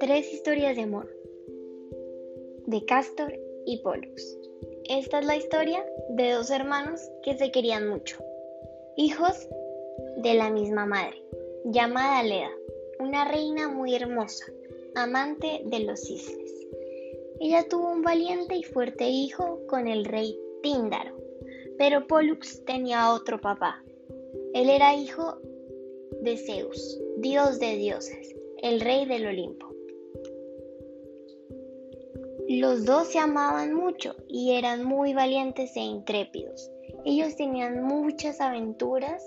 Tres historias de amor de Castor y Pollux. Esta es la historia de dos hermanos que se querían mucho, hijos de la misma madre, llamada Leda, una reina muy hermosa, amante de los cisnes. Ella tuvo un valiente y fuerte hijo con el rey Tíndaro, pero Pollux tenía otro papá. Él era hijo de Zeus, dios de dioses, el rey del Olimpo. Los dos se amaban mucho y eran muy valientes e intrépidos. Ellos tenían muchas aventuras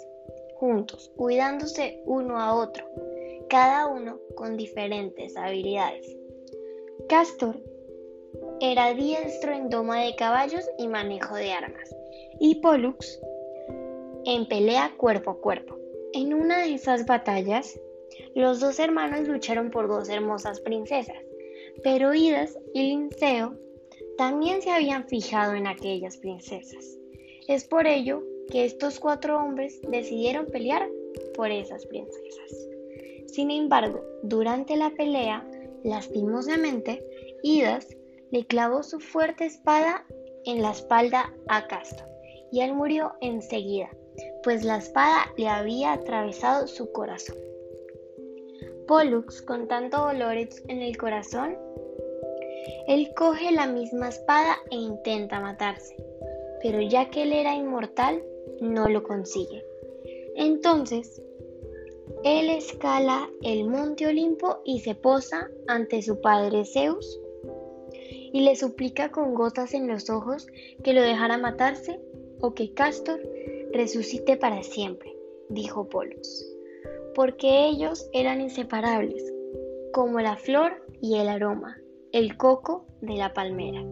juntos, cuidándose uno a otro, cada uno con diferentes habilidades. Castor era diestro en doma de caballos y manejo de armas, y Pollux en pelea cuerpo a cuerpo. En una de esas batallas, los dos hermanos lucharon por dos hermosas princesas, pero Idas y Linceo también se habían fijado en aquellas princesas. Es por ello que estos cuatro hombres decidieron pelear por esas princesas. Sin embargo, durante la pelea, lastimosamente, Idas le clavó su fuerte espada en la espalda a Castor y él murió enseguida, pues la espada le había atravesado su corazón. Pollux, con tanto dolor en el corazón, él coge la misma espada e intenta matarse, pero ya que él era inmortal, no lo consigue. Entonces, él escala el monte Olimpo y se posa ante su padre Zeus y le suplica con gotas en los ojos que lo dejara matarse o que Castor resucite para siempre, dijo Pollux porque ellos eran inseparables, como la flor y el aroma, el coco de la palmera.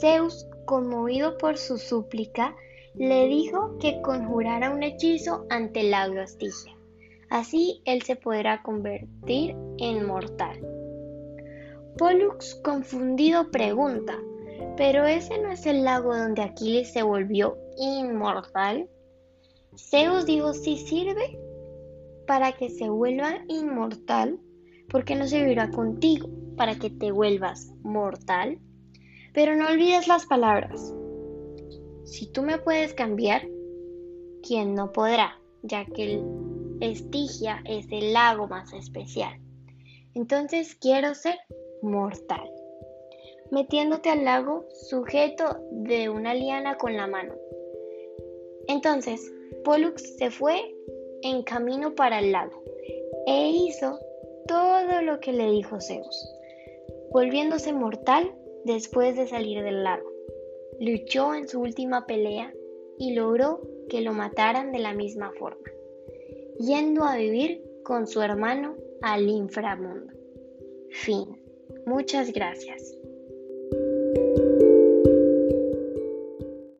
Zeus, conmovido por su súplica, le dijo que conjurara un hechizo ante el lago Astigia. Así él se podrá convertir en mortal. Pollux, confundido, pregunta, ¿pero ese no es el lago donde Aquiles se volvió inmortal? Zeus dijo, sí sirve, para que se vuelva inmortal, porque no se vivirá contigo para que te vuelvas mortal. Pero no olvides las palabras. Si tú me puedes cambiar, ¿quién no podrá? Ya que el Estigia es el lago más especial. Entonces quiero ser mortal. Metiéndote al lago sujeto de una liana con la mano. Entonces, Pollux se fue en camino para el lago e hizo todo lo que le dijo Zeus, volviéndose mortal después de salir del lago. Luchó en su última pelea y logró que lo mataran de la misma forma, yendo a vivir con su hermano al inframundo. Fin. Muchas gracias.